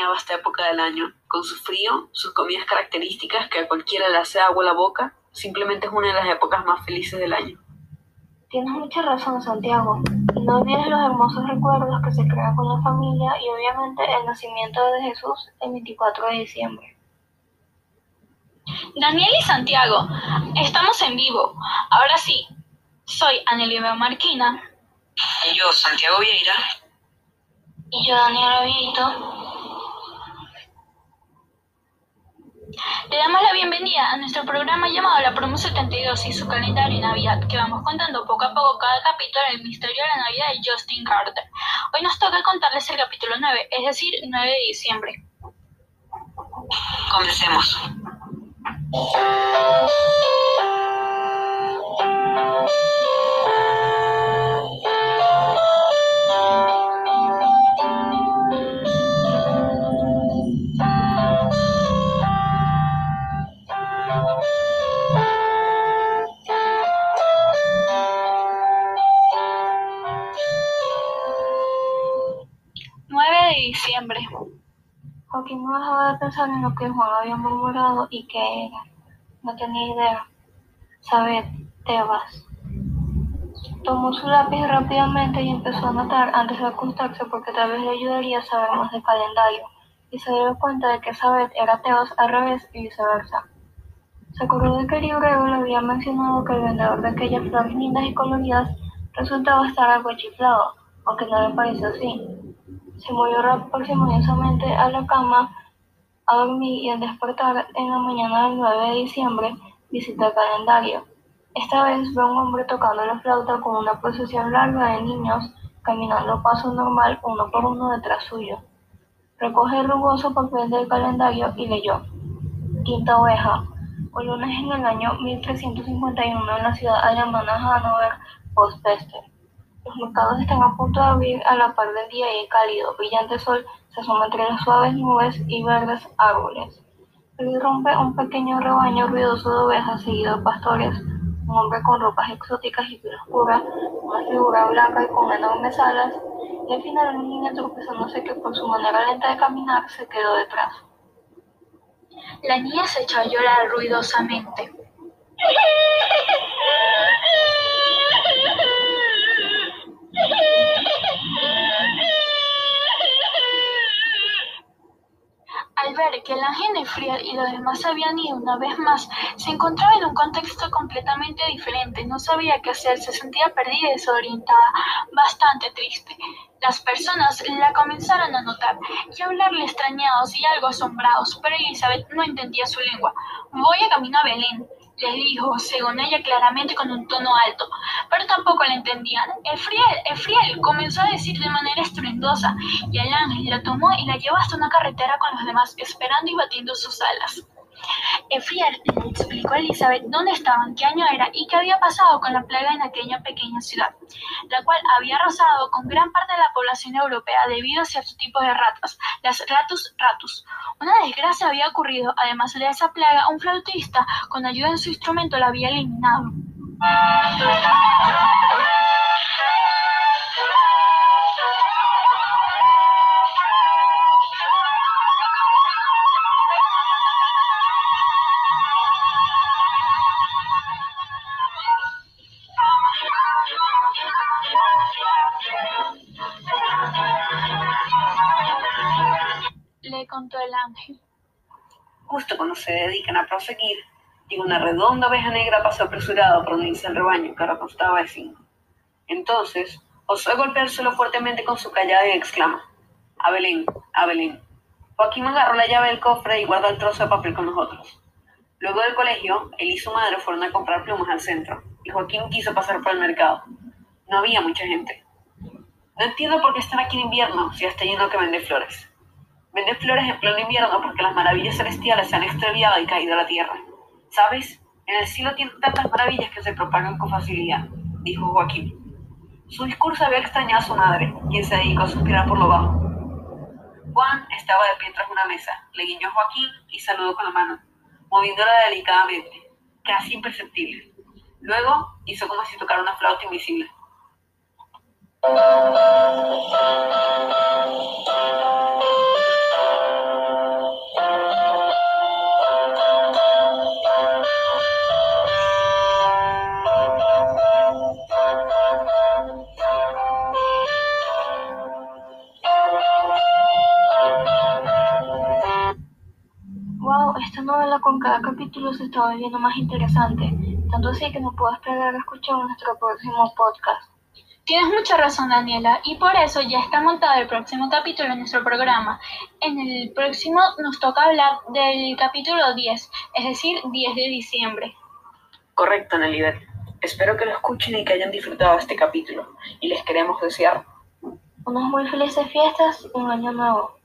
extrañaba esta época del año, con su frío, sus comidas características que a cualquiera le hace agua a la boca, simplemente es una de las épocas más felices del año. Tienes mucha razón, Santiago. Y no olvides los hermosos recuerdos que se crean con la familia y obviamente el nacimiento de Jesús el 24 de diciembre. Daniel y Santiago, estamos en vivo. Ahora sí, soy Anelio Marquina. Y yo, Santiago Vieira. Y yo, Daniela Vieito. Le damos la bienvenida a nuestro programa llamado La Promo 72 y su calendario de Navidad, que vamos contando poco a poco cada capítulo del misterio de la Navidad de Justin Carter. Hoy nos toca contarles el capítulo 9, es decir, 9 de diciembre. Comencemos. Joaquín no dejaba de pensar en lo que Juan había murmurado y que era. No tenía idea. Sabed, Tebas. Tomó su lápiz rápidamente y empezó a anotar antes de acostarse porque tal vez le ayudaría a saber más de calendario. Y se dio cuenta de que Sabed era Tebas al revés y viceversa. Se acordó de que el librero le había mencionado que el vendedor de aquellas flores lindas y coloridas resultaba estar algo chiflado, aunque no le pareció así. Se movió parsimoniosamente a la cama a dormir y al despertar en la mañana del 9 de diciembre visitó el calendario. Esta vez ve a un hombre tocando la flauta con una procesión larga de niños caminando paso normal uno por uno detrás suyo. Recoge el rugoso papel del calendario y leyó. Quinta oveja. Lunes en el año 1351 en la ciudad alemana Hannover, post-peste. Los mercados están a punto de abrir a la par del día y el cálido, brillante sol se asoma entre las suaves nubes y verdes árboles. rompe un pequeño rebaño ruidoso de ovejas seguido de pastores, un hombre con ropas exóticas y piel oscura, una figura blanca y con enormes alas, y al final una niña tropezándose que por su manera lenta de caminar se quedó detrás. La niña se echó a llorar ruidosamente. Que el ángel Nefriel y los demás habían ido una vez más, se encontraba en un contexto completamente diferente. No sabía qué hacer, se sentía perdida y desorientada, bastante triste. Las personas la comenzaron a notar y a hablarle extrañados y algo asombrados, pero Elizabeth no entendía su lengua. Voy a camino a Belén, le dijo, según ella claramente con un tono alto, pero tampoco la entendían. El friel comenzó a decir de manera estruendosa, y el ángel la tomó y la llevó hasta una carretera con los demás, esperando y batiendo sus alas. Efriel le explicó a Elizabeth dónde estaban, qué año era y qué había pasado con la plaga en aquella pequeña ciudad, la cual había arrasado con gran parte de la población europea debido a cierto tipo de ratas, las ratus ratus. Una desgracia había ocurrido, además de esa plaga, un flautista, con ayuda de su instrumento, la había eliminado. Ángel. Justo cuando se dedican a proseguir, llega una redonda oveja negra pasó apresurada por unirse al rebaño que ahora constaba de. Entonces, osó golpeárselo fuertemente con su callada y exclama, a Belén. Joaquín agarró la llave del cofre y guardó el trozo de papel con nosotros. Luego del colegio, él y su madre fueron a comprar plumas al centro, y Joaquín quiso pasar por el mercado. No había mucha gente. No entiendo por qué están aquí en invierno si está lleno que vende flores. Vende flores en pleno invierno porque las maravillas celestiales se han extraviado y caído a la tierra. ¿Sabes? En el cielo tienen tantas maravillas que se propagan con facilidad, dijo Joaquín. Su discurso había extrañado a su madre, quien se dedicó a suspirar por lo bajo. Juan estaba de pie tras una mesa, le guiñó a Joaquín y saludó con la mano, moviéndola delicadamente, casi imperceptible. Luego hizo como si tocara una flauta invisible. Novela con cada capítulo se está volviendo más interesante, tanto así que no puedo esperar a escuchar nuestro próximo podcast. Tienes mucha razón, Daniela, y por eso ya está montado el próximo capítulo en nuestro programa. En el próximo nos toca hablar del capítulo 10, es decir, 10 de diciembre. Correcto, Nelly. Espero que lo escuchen y que hayan disfrutado este capítulo, y les queremos desear unas muy felices fiestas y un año nuevo.